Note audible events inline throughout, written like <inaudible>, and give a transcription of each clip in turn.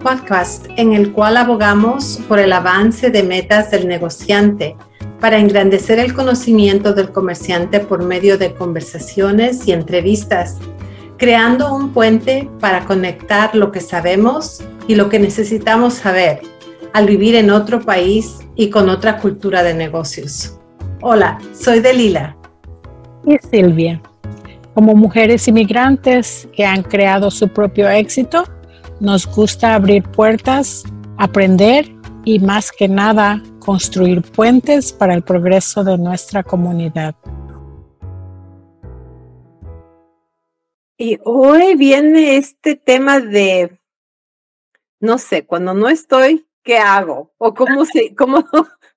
Podcast en el cual abogamos por el avance de metas del negociante para engrandecer el conocimiento del comerciante por medio de conversaciones y entrevistas, creando un puente para conectar lo que sabemos y lo que necesitamos saber al vivir en otro país y con otra cultura de negocios. Hola, soy Delila. Y Silvia. Como mujeres inmigrantes que han creado su propio éxito, nos gusta abrir puertas, aprender y más que nada construir puentes para el progreso de nuestra comunidad. Y hoy viene este tema de, no sé, cuando no estoy, ¿qué hago? O cómo, <laughs> cómo,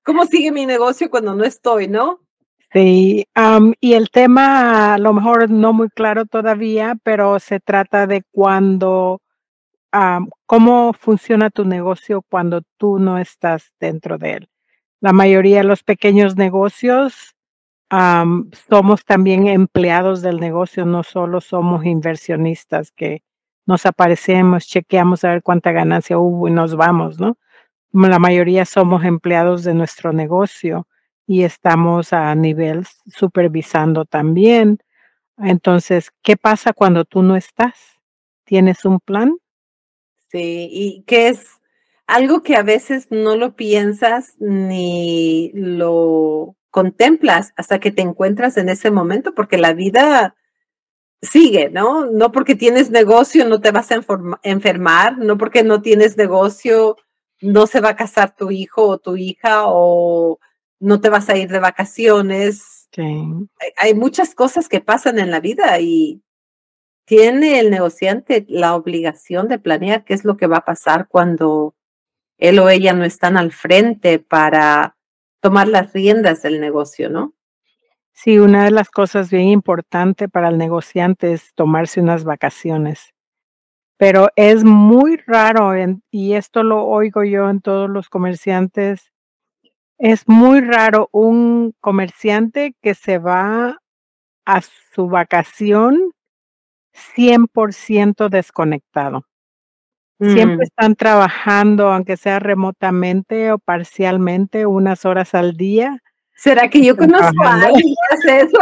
cómo sigue mi negocio cuando no estoy, ¿no? Sí, y el tema a lo mejor no muy claro todavía, pero se trata de cuando cómo funciona tu negocio cuando tú no estás dentro de él. La mayoría de los pequeños negocios somos también empleados del negocio, no solo somos inversionistas que nos aparecemos, chequeamos a ver cuánta ganancia hubo y nos vamos, ¿no? La mayoría somos empleados de nuestro negocio y estamos a nivel supervisando también. Entonces, ¿qué pasa cuando tú no estás? ¿Tienes un plan? Sí, y que es algo que a veces no lo piensas ni lo contemplas hasta que te encuentras en ese momento, porque la vida sigue, ¿no? No porque tienes negocio no te vas a enfermar, no porque no tienes negocio no se va a casar tu hijo o tu hija o no te vas a ir de vacaciones. hay muchas cosas que pasan en la vida y tiene el negociante la obligación de planear qué es lo que va a pasar cuando él o ella no están al frente para tomar las riendas del negocio, ¿no? Sí, una de las cosas bien importantes para el negociante es tomarse unas vacaciones. Pero es muy raro, y esto lo oigo yo en todos los comerciantes, es muy raro un comerciante que se va a su vacación 100% desconectado. Siempre mm. están trabajando, aunque sea remotamente o parcialmente, unas horas al día. ¿Será que yo conozco a alguien que hace eso?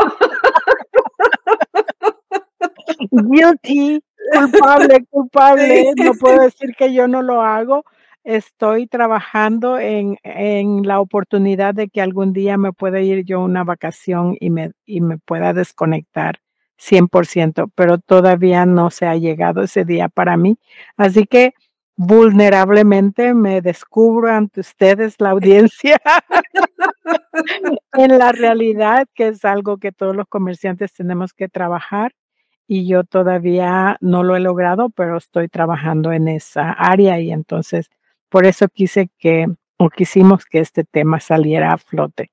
Guilty, culpable, culpable. No puedo decir que yo no lo hago. Estoy trabajando en, en la oportunidad de que algún día me pueda ir yo a una vacación y me, y me pueda desconectar 100%, pero todavía no se ha llegado ese día para mí. Así que vulnerablemente me descubro ante ustedes, la audiencia, en la realidad, que es algo que todos los comerciantes tenemos que trabajar y yo todavía no lo he logrado, pero estoy trabajando en esa área y entonces por eso quise que o quisimos que este tema saliera a flote.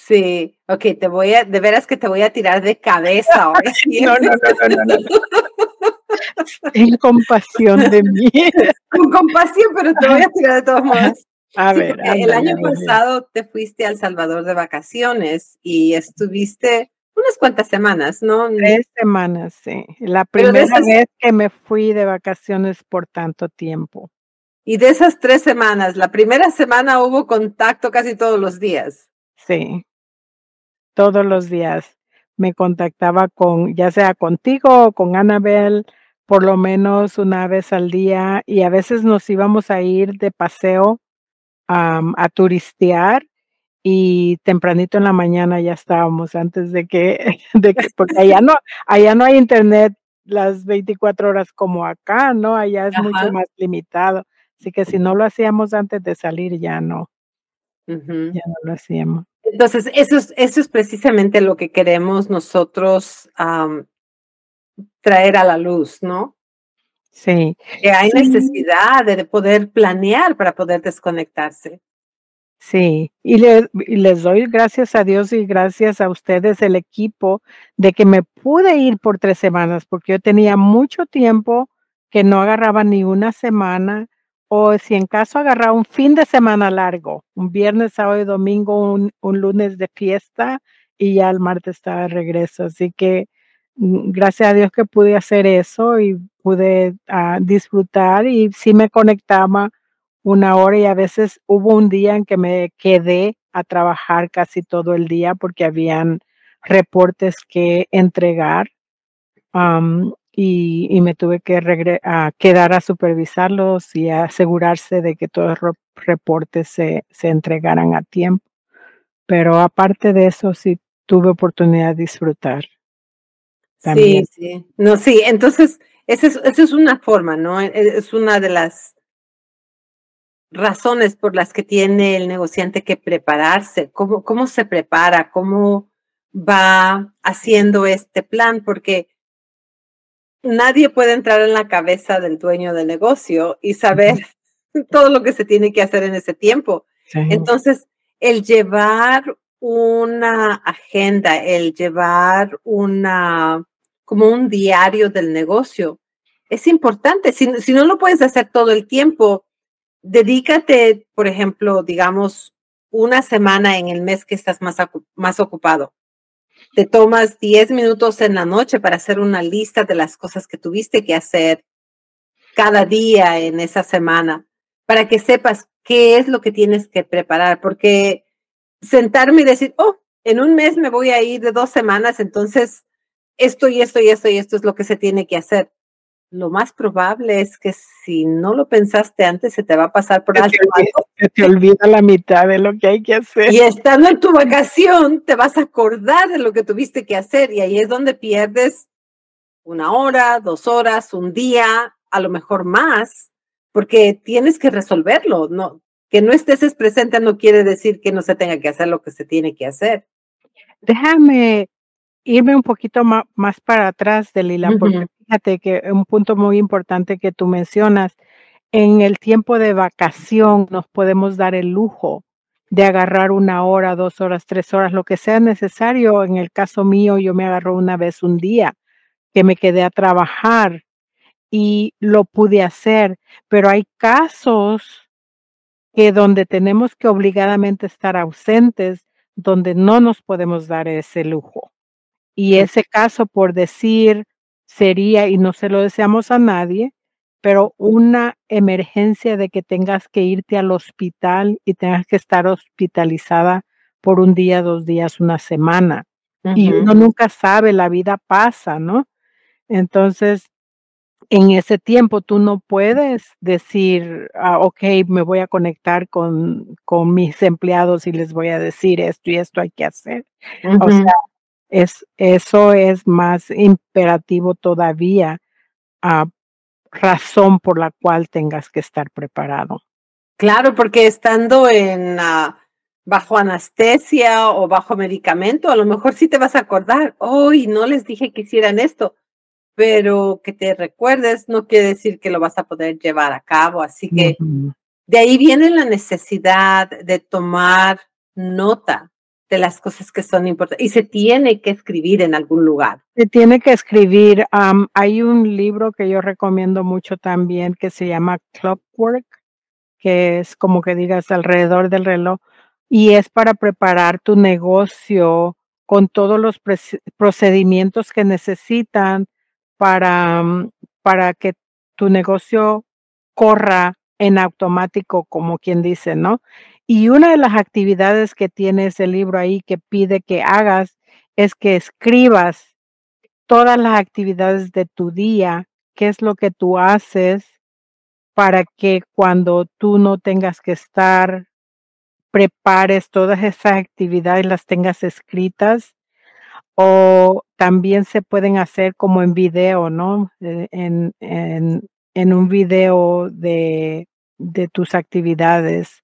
Sí, ok, te voy a, de veras que te voy a tirar de cabeza ahora. <laughs> no, no, no, no, no. Ten compasión de mí. <laughs> Con compasión, pero te voy a tirar de todos modos. A ver, el año pasado te fuiste a El Salvador de vacaciones y estuviste unas cuantas semanas, ¿no? Tres semanas, sí. La primera vez que me fui de vacaciones por tanto tiempo. Y de esas tres semanas, la primera semana hubo contacto casi todos los días. Sí todos los días me contactaba con, ya sea contigo o con Anabel, por lo menos una vez al día, y a veces nos íbamos a ir de paseo a turistear y tempranito en la mañana ya estábamos antes de que, <laughs> de que porque allá no, allá no hay internet las 24 horas como acá, ¿no? Allá es mucho más limitado. Así que si no lo hacíamos antes de salir, ya no. Ya no lo hacíamos. Entonces, eso es, eso es precisamente lo que queremos nosotros traer a la luz, ¿no? Sí. Que hay necesidad de poder planear para poder desconectarse. Sí, y, les doy gracias a Dios y gracias a ustedes, el equipo, de que me pude ir por tres semanas, porque yo tenía mucho tiempo que no agarraba ni una semana o si en caso agarrar un fin de semana largo, un viernes, sábado y domingo, un, lunes de fiesta y ya el martes estaba de regreso. Así que mm, gracias a Dios que pude hacer eso y pude ah, disfrutar y sí me conectaba una hora y a veces hubo un día en que me quedé a trabajar casi todo el día porque habían reportes que entregar y, me tuve que a quedar a supervisarlos y asegurarse de que todos los reportes se, se entregaran a tiempo. Pero aparte de eso, sí tuve oportunidad de disfrutar. Sí, sí. No, sí, entonces, esa es, esa es una forma, ¿no? E, es una de las razones por las que tiene el negociante que prepararse. ¿Cómo, cómo se prepara? ¿Cómo va haciendo este plan? Porque nadie puede entrar en la cabeza del dueño del negocio y saber <laughs> todo lo que se tiene que hacer en ese tiempo. Entonces, el llevar una agenda, el llevar una, como un diario del negocio, es importante. Si, si no lo puedes hacer todo el tiempo, dedícate, por ejemplo, digamos, una semana en el mes que estás más, más ocupado. Te tomas 10 minutos en la noche para hacer una lista de las cosas que tuviste que hacer cada día en esa semana, para que sepas qué es lo que tienes que preparar, porque sentarme y decir, oh, en un mes me voy a ir de dos semanas, entonces esto y esto y esto y esto es lo que se tiene que hacer. Lo más probable es que si no lo pensaste antes, se te va a pasar por alto. Se te olvida la mitad de lo que hay que hacer. Y estando en tu vacación, te vas a acordar de lo que tuviste que hacer y ahí es donde pierdes una hora, dos horas, un día, a lo mejor más, porque tienes que resolverlo. No, que no estés presente no quiere decir que no se tenga que hacer lo que se tiene que hacer. Déjame irme un poquito más, para atrás, Delila, porque fíjate que un punto muy importante que tú mencionas, en el tiempo de vacación nos podemos dar el lujo de agarrar una hora, dos horas, tres horas, lo que sea necesario. En el caso mío, yo me agarro una vez un día que me quedé a trabajar y lo pude hacer, pero hay casos que donde tenemos que obligadamente estar ausentes, donde no nos podemos dar ese lujo. Y ese caso, por decir, sería, y no se lo deseamos a nadie, pero una emergencia de que tengas que irte al hospital y tengas que estar hospitalizada por un día, dos días, una semana. Y uno nunca sabe, la vida pasa, ¿no? Entonces, en ese tiempo tú no puedes decir, ah, ok, me voy a conectar con, con, mis empleados y les voy a decir esto y esto hay que hacer. O sea, es, eso es más imperativo todavía, a razón por la cual tengas que estar preparado. Claro, porque estando en ah, bajo anestesia o bajo medicamento, a lo mejor sí te vas a acordar, hoy no les dije que hicieran esto pero que te recuerdes no quiere decir que lo vas a poder llevar a cabo. Así que de ahí viene la necesidad de tomar nota de las cosas que son importantes y se tiene que escribir en algún lugar. Se tiene que escribir. hay un libro que yo recomiendo mucho también que se llama Clockwork, que es como que digas alrededor del reloj y es para preparar tu negocio con todos los procedimientos que necesitan para, para que tu negocio corra en automático, como quien dice, ¿no? Y una de las actividades que tiene ese libro ahí que pide que hagas es que escribas todas las actividades de tu día, qué es lo que tú haces para que cuando tú no tengas que estar, prepares todas esas actividades, las tengas escritas o también se pueden hacer como en video, ¿no? Eh, en, en, un video de, de, tus actividades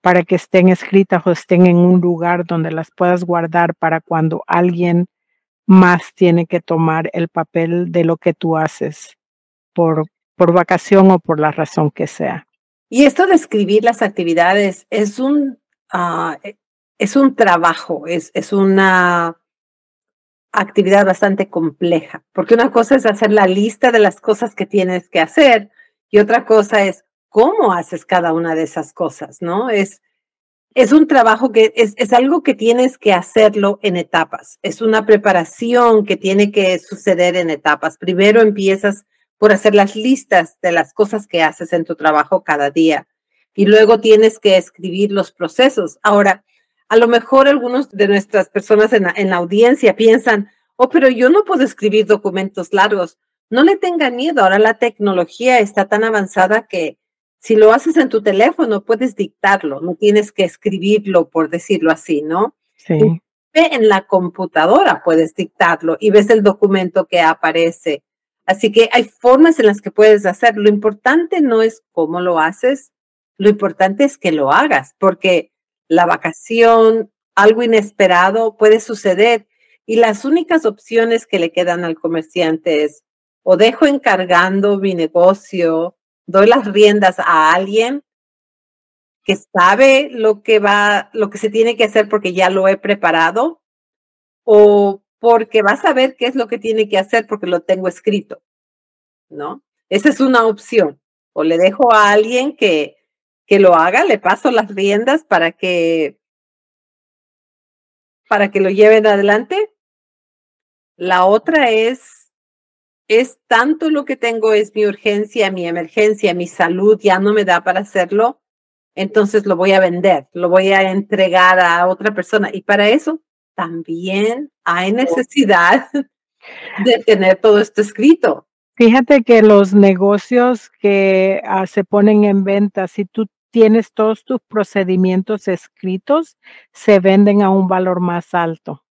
para que estén escritas o estén en un lugar donde las puedas guardar para cuando alguien más tiene que tomar el papel de lo que tú haces por, por vacación o por la razón que sea. Y esto de escribir las actividades es un, ah, e, es un trabajo, es, es una actividad bastante compleja, porque una cosa es hacer la lista de las cosas que tienes que hacer y otra cosa es cómo haces cada una de esas cosas, ¿no? Es es un trabajo que es, es, algo que tienes que hacerlo en etapas. Es una preparación que tiene que suceder en etapas. Primero empiezas por hacer las listas de las cosas que haces en tu trabajo cada día y luego tienes que escribir los procesos. Ahora, a lo mejor algunos de nuestras personas en la, en la audiencia piensan, oh, pero yo no puedo escribir documentos largos. No le tengan miedo. Ahora la tecnología está tan avanzada que si lo haces en tu teléfono, puedes dictarlo, no tienes que escribirlo, por decirlo así, ¿no? Sí. En la computadora puedes dictarlo y ves el documento que aparece. Así que hay formas en las que puedes hacer. Lo importante no es cómo lo haces, lo importante es que lo hagas, porque la vacación, algo inesperado puede suceder y las únicas opciones que le quedan al comerciante es o dejo encargando mi negocio doy las riendas a alguien que sabe lo que va, lo que se tiene que hacer porque ya lo he preparado o porque va a saber qué es lo que tiene que hacer porque lo tengo escrito, ¿no? Esa es una opción. O le dejo a alguien que, que lo haga, le paso las riendas para que, para que lo lleven adelante. La otra es es tanto lo que tengo, es mi urgencia, mi emergencia, mi salud, ya no me da para hacerlo, entonces lo voy a vender, lo voy a entregar a otra persona. Y para eso también hay necesidad <laughs> de tener todo esto escrito. Fíjate que los negocios que ah, se ponen en venta, si tú tienes todos tus procedimientos escritos, se venden a un valor más alto,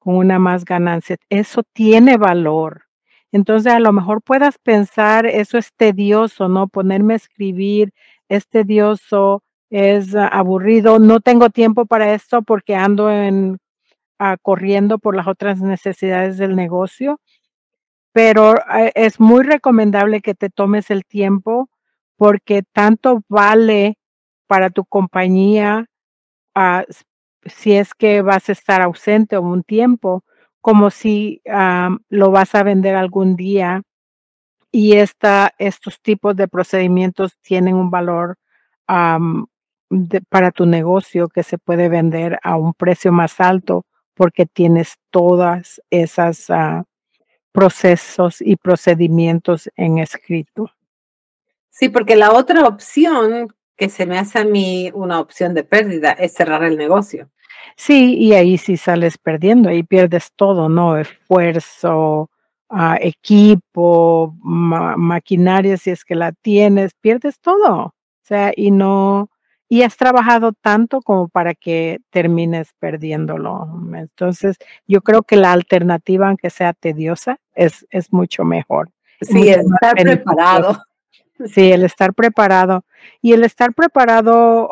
con una más ganancia. Eso tiene valor. Entonces, a lo mejor puedas pensar, eso es tedioso, ¿no? Ponerme a escribir es tedioso, es aburrido, no tengo tiempo para esto porque ando en, ah, corriendo por las otras necesidades del negocio, pero eh, es muy recomendable que te tomes el tiempo porque tanto vale para tu compañía ah, si es que vas a estar ausente un tiempo, como si lo vas a vender algún día y esta, estos tipos de procedimientos tienen un valor para tu negocio que se puede vender a un precio más alto porque tienes todas esas ah, procesos y procedimientos en escrito. Sí, porque la otra opción que se me hace a mí una opción de pérdida es cerrar el negocio. Sí, y ahí sí sales perdiendo, ahí pierdes todo, ¿no? Esfuerzo, ah, equipo, maquinaria, si es que la tienes, pierdes todo. O sea, y no, y has trabajado tanto como para que termines perdiéndolo. Entonces, yo creo que la alternativa, aunque sea tediosa, es, es mucho mejor. Sí, estar preparado. Sí, el estar preparado. Y el estar preparado,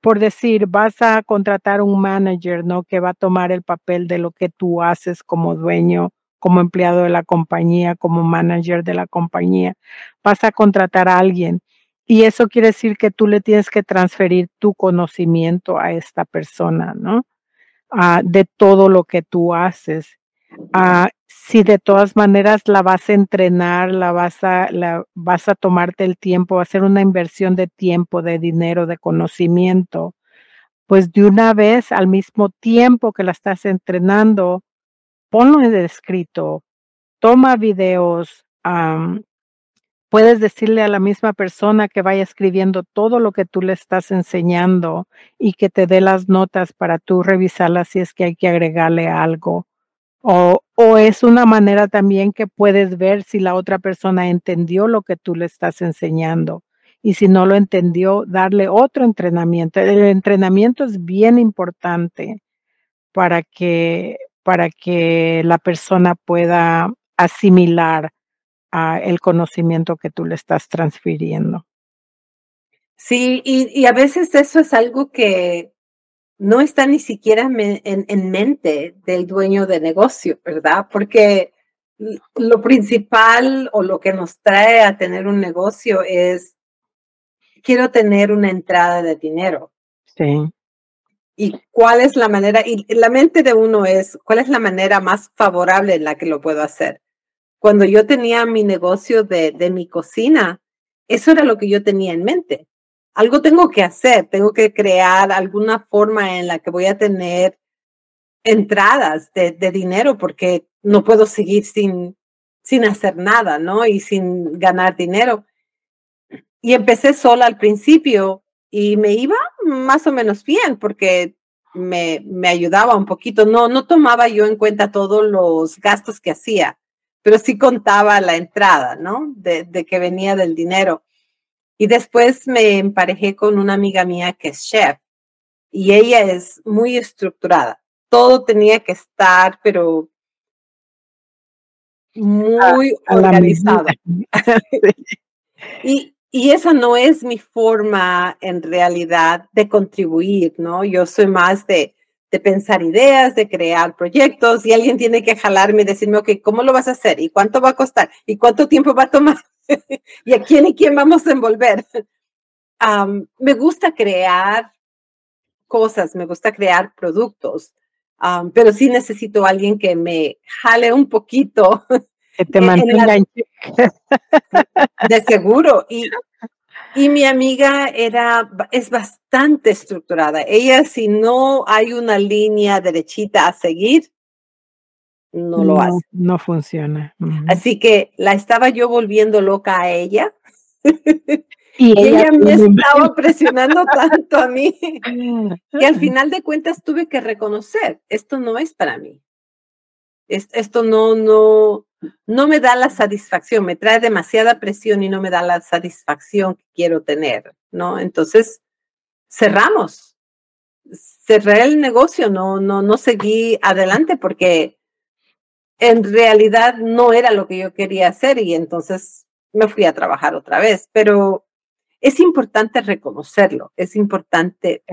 por decir, vas a contratar un manager, ¿no? Que va a tomar el papel de lo que tú haces como dueño, como empleado de la compañía, como manager de la compañía. Vas a contratar a alguien. Y eso quiere decir que tú le tienes que transferir tu conocimiento a esta persona, ¿no? Ah, de todo lo que tú haces. Ah, si de todas maneras la vas a entrenar, la vas a, la, vas a tomarte el tiempo, a hacer una inversión de tiempo, de dinero, de conocimiento, pues de una vez al mismo tiempo que la estás entrenando, ponlo en escrito, toma videos, puedes decirle a la misma persona que vaya escribiendo todo lo que tú le estás enseñando y que te dé las notas para tú revisarlas si es que hay que agregarle algo. O, es una manera también que puedes ver si la otra persona entendió lo que tú le estás enseñando. Y si no lo entendió, darle otro entrenamiento. El entrenamiento es bien importante para que, para que la persona pueda asimilar uh, el conocimiento que tú le estás transfiriendo. Sí, y, y, a veces eso es algo que no está ni siquiera en, mente del dueño de negocio, ¿verdad? Porque lo principal o lo que nos trae a tener un negocio es, quiero tener una entrada de dinero. Sí. ¿Y cuál es la manera? Y la mente de uno es, ¿cuál es la manera más favorable en la que lo puedo hacer? Cuando yo tenía mi negocio de, de mi cocina, eso era lo que yo tenía en mente. algo tengo que hacer, tengo que crear alguna forma en la que voy a tener entradas de, de dinero porque no puedo seguir sin, sin hacer nada, ¿no? Y sin ganar dinero. Y empecé sola al principio y me iba más o menos bien porque me, me ayudaba un poquito. No, no tomaba yo en cuenta todos los gastos que hacía, pero sí contaba la entrada, ¿no? De, de que venía del dinero. Y después me emparejé con una amiga mía que es chef y ella es muy estructurada. Todo tenía que estar, pero muy organizado. <laughs> y, y esa no es mi forma en realidad de contribuir, ¿no? Yo soy más de, de pensar ideas, de crear proyectos y alguien tiene que jalarme y decirme, ok, ¿cómo lo vas a hacer? ¿Y cuánto va a costar? ¿Y cuánto tiempo va a tomar? <laughs> ¿Y a quién y quién vamos a envolver? me gusta crear cosas, me gusta crear productos, pero sí necesito a alguien que me jale un poquito que te mantenga en De seguro. Y, y mi amiga era, es bastante estructurada. Ella, si no hay una línea derechita a seguir, no, lo hace. No funciona. Así que la estaba yo volviendo loca a ella. Y, <laughs> ella, me estaba <laughs> presionando tanto a mí <laughs> que al final de cuentas tuve que reconocer, esto no es para mí. Esto no, no, no me da la satisfacción, me trae demasiada presión y no me da la satisfacción que quiero tener, ¿no? Entonces, cerramos. Cerré el negocio, no, no, no seguí adelante porque en realidad no era lo que yo quería hacer y entonces me fui a trabajar otra vez. Pero es importante reconocerlo, es importante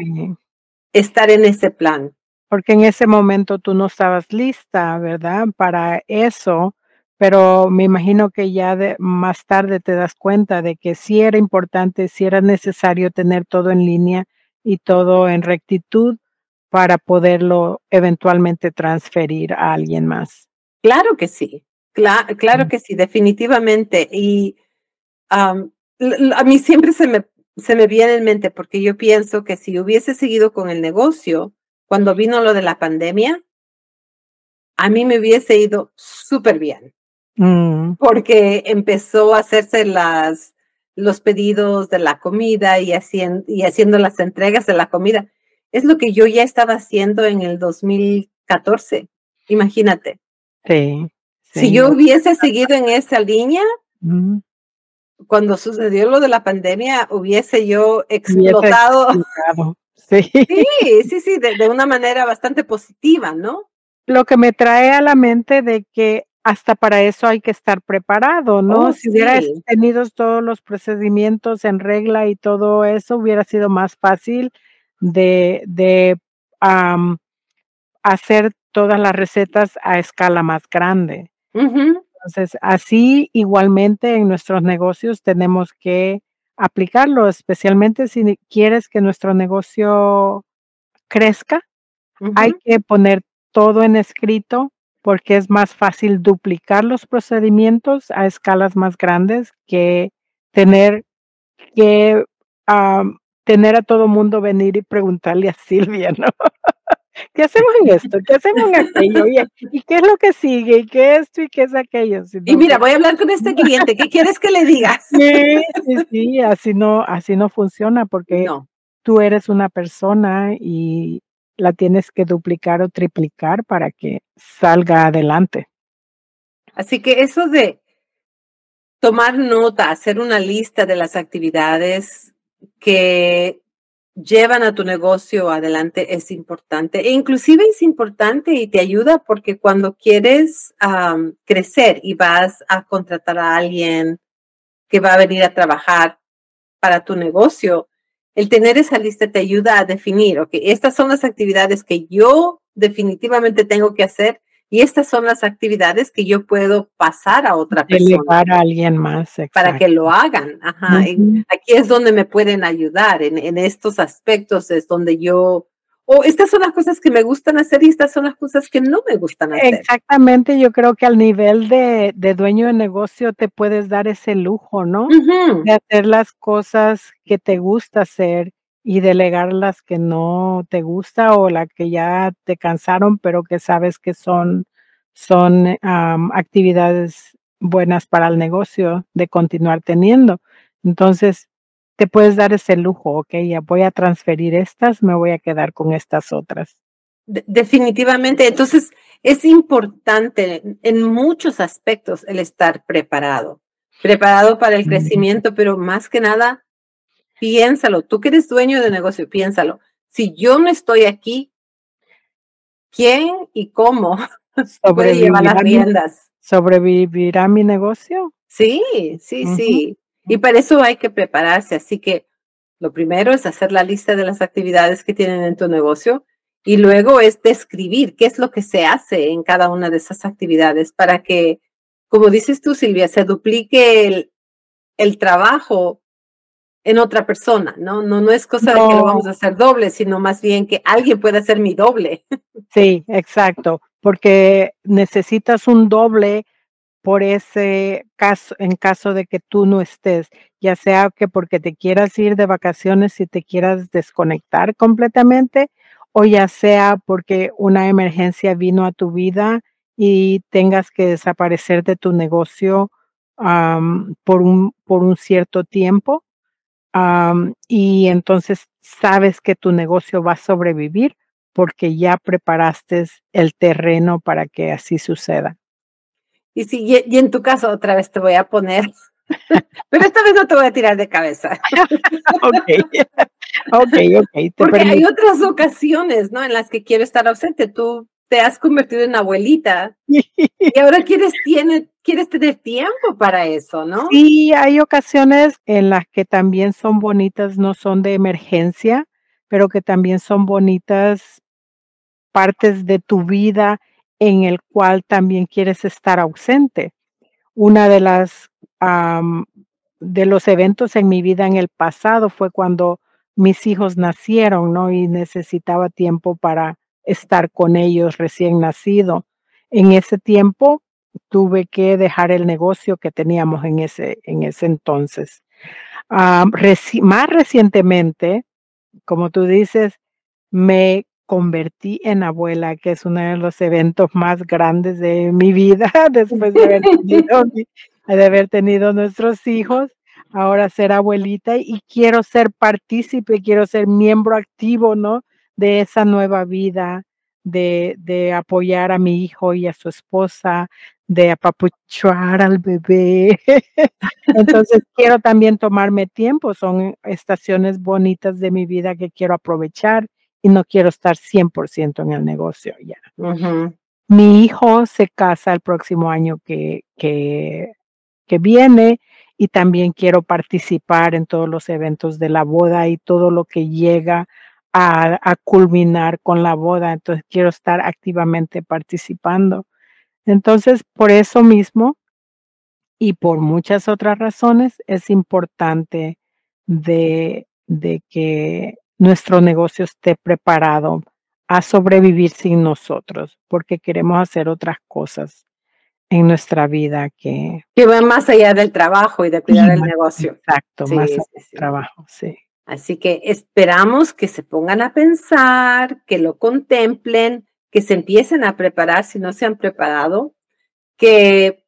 estar en ese plan. Porque en ese momento tú no estabas lista, ¿verdad? Para eso pero me imagino que ya de, más tarde te das cuenta de que sí era importante, sí era necesario tener todo en línea y todo en rectitud para poderlo eventualmente transferir a alguien más. Claro que sí, claro, que sí, definitivamente. Y a mí siempre se me, se me viene en mente porque yo pienso que si hubiese seguido con el negocio, cuando vino lo de la pandemia, a mí me hubiese ido súper bien. Mm. porque empezó a hacerse las, los pedidos de la comida y, haciendo, y haciendo las entregas de la comida. Es lo que yo ya estaba haciendo en el 2014, imagínate. Sí. Si yo hubiese seguido en esa línea, mm. cuando sucedió lo de la pandemia, hubiese yo explotado. <laughs> Sí, sí, sí, sí de, de, una manera bastante positiva, ¿no? Lo que me trae a la mente de que hasta para eso hay que estar preparado, ¿no? Oh, si hubieras tenido todos los procedimientos en regla y todo eso, hubiera sido más fácil de, de hacer todas las recetas a escala más grande. Entonces, así igualmente en nuestros negocios tenemos que aplicarlo, especialmente si quieres que nuestro negocio crezca, hay que poner todo en escrito porque es más fácil duplicar los procedimientos a escalas más grandes que tener que tener a todo mundo venir y preguntarle a Silvia, ¿no? <laughs> ¿Qué hacemos en esto? ¿Qué hacemos en aquello? ¿Y, qué es lo que sigue? ¿Y qué es esto y qué es aquello? y mira, voy a hablar con este cliente. ¿Qué quieres que le diga? Sí, sí, sí, así no, así no funciona porque tú eres una persona y la tienes que duplicar o triplicar para que salga adelante. Así que eso de tomar nota, hacer una lista de las actividades que llevan a tu negocio adelante es importante. E inclusive es importante y te ayuda porque cuando quieres crecer y vas a contratar a alguien que va a venir a trabajar para tu negocio, el tener esa lista te ayuda a definir, ok, estas son las actividades que yo definitivamente tengo que hacer y estas son las actividades que yo puedo pasar a otra persona. a alguien más. Para que lo hagan. Ajá. Aquí es donde me pueden ayudar. En, en, estos aspectos es donde yo o estas son las cosas que me gustan hacer y estas son las cosas que no me gustan hacer. Exactamente, yo creo que al nivel de, dueño de negocio te puedes dar ese lujo, ¿no? De hacer las cosas que te gusta hacer y delegar las que no te gusta o las que ya te cansaron, pero que sabes que son, son actividades buenas para el negocio de continuar teniendo. Entonces, te puedes dar ese lujo, ok, ya voy a transferir estas, me voy a quedar con estas otras. definitivamente, entonces es importante en muchos aspectos el estar preparado, preparado para el crecimiento, pero más que nada, piénsalo, tú que eres dueño de negocio, piénsalo, si yo no estoy aquí, ¿quién y cómo <laughs> puede llevar las riendas? ¿Sobrevivirá mi negocio? Sí, sí, sí. Y para eso hay que prepararse. Así que lo primero es hacer la lista de las actividades que tienen en tu negocio y luego es describir qué es lo que se hace en cada una de esas actividades para que, como dices tú, Silvia, se duplique el, trabajo en otra persona, ¿no? No, no es cosa de que lo vamos a hacer doble, sino más bien que alguien pueda ser mi doble. Sí, exacto, porque necesitas un doble por ese caso, en caso de que tú no estés, ya sea que porque te quieras ir de vacaciones y te quieras desconectar completamente, o ya sea porque una emergencia vino a tu vida y tengas que desaparecer de tu negocio por, un, por un cierto tiempo. y entonces sabes que tu negocio va a sobrevivir porque ya preparaste el terreno para que así suceda. Y, sí, y, en tu caso otra vez te voy a poner, <laughs> pero esta vez no te voy a tirar de cabeza. <laughs> ok, ok, ok. Porque hay otras ocasiones, ¿no? En las que quiero estar ausente. Tú te has convertido en abuelita <laughs> y ahora quieres, tiene, quieres tener tiempo para eso, ¿no? Sí, hay ocasiones en las que también son bonitas, no son de emergencia, pero que también son bonitas partes de tu vida en el cual también quieres estar ausente. Una de las de los eventos en mi vida en el pasado fue cuando mis hijos nacieron, ¿no? Y necesitaba tiempo para estar con ellos recién nacido. En ese tiempo tuve que dejar el negocio que teníamos en ese, en ese entonces. más recientemente, como tú dices, me convertí en abuela, que es uno de los eventos más grandes de mi vida <laughs> después de haber tenido, <laughs> de haber tenido nuestros hijos. Ahora ser abuelita y quiero ser partícipe, quiero ser miembro activo, ¿no? De esa nueva vida, de, de apoyar a mi hijo y a su esposa, de apapuchar al bebé. <laughs> Entonces quiero también tomarme tiempo, son estaciones bonitas de mi vida que quiero aprovechar y no quiero estar 100% en el negocio ya. Mi hijo se casa el próximo año que, que, que viene y también quiero participar en todos los eventos de la boda y todo lo que llega a, a, culminar con la boda. Entonces quiero estar activamente participando. Entonces, por eso mismo y por muchas otras razones, es importante de, de que nuestro negocio esté preparado a sobrevivir sin nosotros, porque queremos hacer otras cosas en nuestra vida que... Que van más allá del trabajo y de cuidar el negocio. Exacto, más allá del trabajo, sí. Así que esperamos que se pongan a pensar, que lo contemplen, que se empiecen a preparar si no se han preparado, que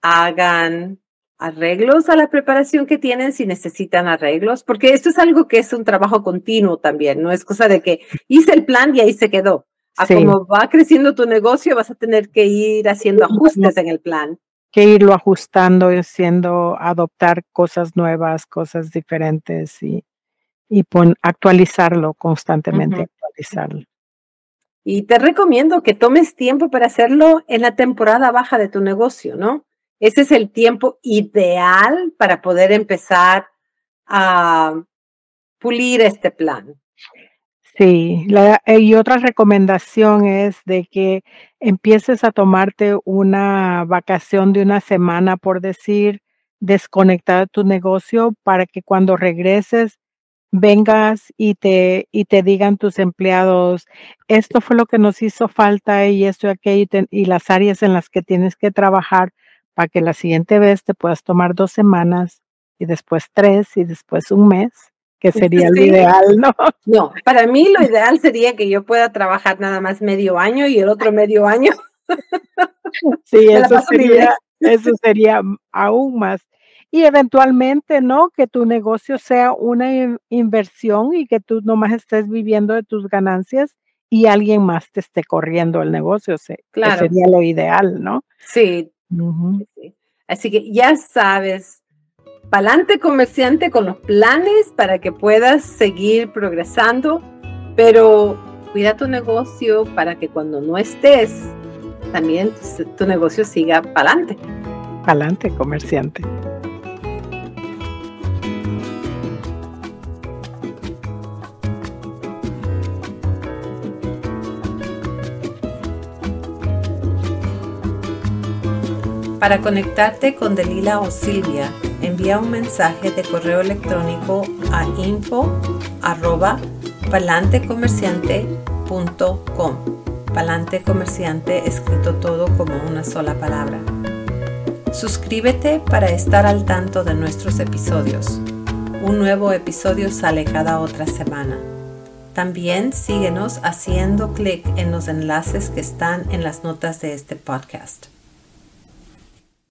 hagan arreglos a la preparación que tienen si necesitan arreglos, porque esto es algo que es un trabajo continuo también, no es cosa de que hice el plan y ahí se quedó. A como va creciendo tu negocio, vas a tener que ir haciendo ajustes en el plan. Que irlo ajustando y haciendo, adoptar cosas nuevas, cosas diferentes y, y pon, actualizarlo constantemente, actualizarlo. Y te recomiendo que tomes tiempo para hacerlo en la temporada baja de tu negocio, ¿no? Ese es el tiempo ideal para poder empezar a pulir este plan. Sí, la, y otra recomendación es de que empieces a tomarte una vacación de una semana, por decir, desconectar tu negocio para que cuando regreses vengas y te, y te digan tus empleados, esto fue lo que nos hizo falta y esto y aquello y, las áreas en las que tienes que trabajar para que la siguiente vez te puedas tomar dos semanas y después tres y después un mes, que sería lo ideal, ¿no? No, para mí lo <laughs> ideal sería que yo pueda trabajar nada más medio año y el otro medio año. <laughs> Sí, eso sería, eso <laughs> sería aún más y eventualmente, ¿no? Que tu negocio sea una inversión y que tú nomás estés viviendo de tus ganancias y alguien más te esté corriendo el negocio. claro. sería lo ideal, ¿no? Sí. Así que ya sabes, pa'lante comerciante con los planes para que puedas seguir progresando, pero cuida tu negocio para que cuando no estés, también tu negocio siga pa'lante. Pa'lante comerciante. Para conectarte con Delila o Silvia, envía un mensaje de correo electrónico a info arroba. Palante comerciante escrito todo como una sola palabra. Suscríbete para estar al tanto de nuestros episodios. Un nuevo episodio sale cada otra semana. También síguenos haciendo clic en los enlaces que están en las notas de este podcast.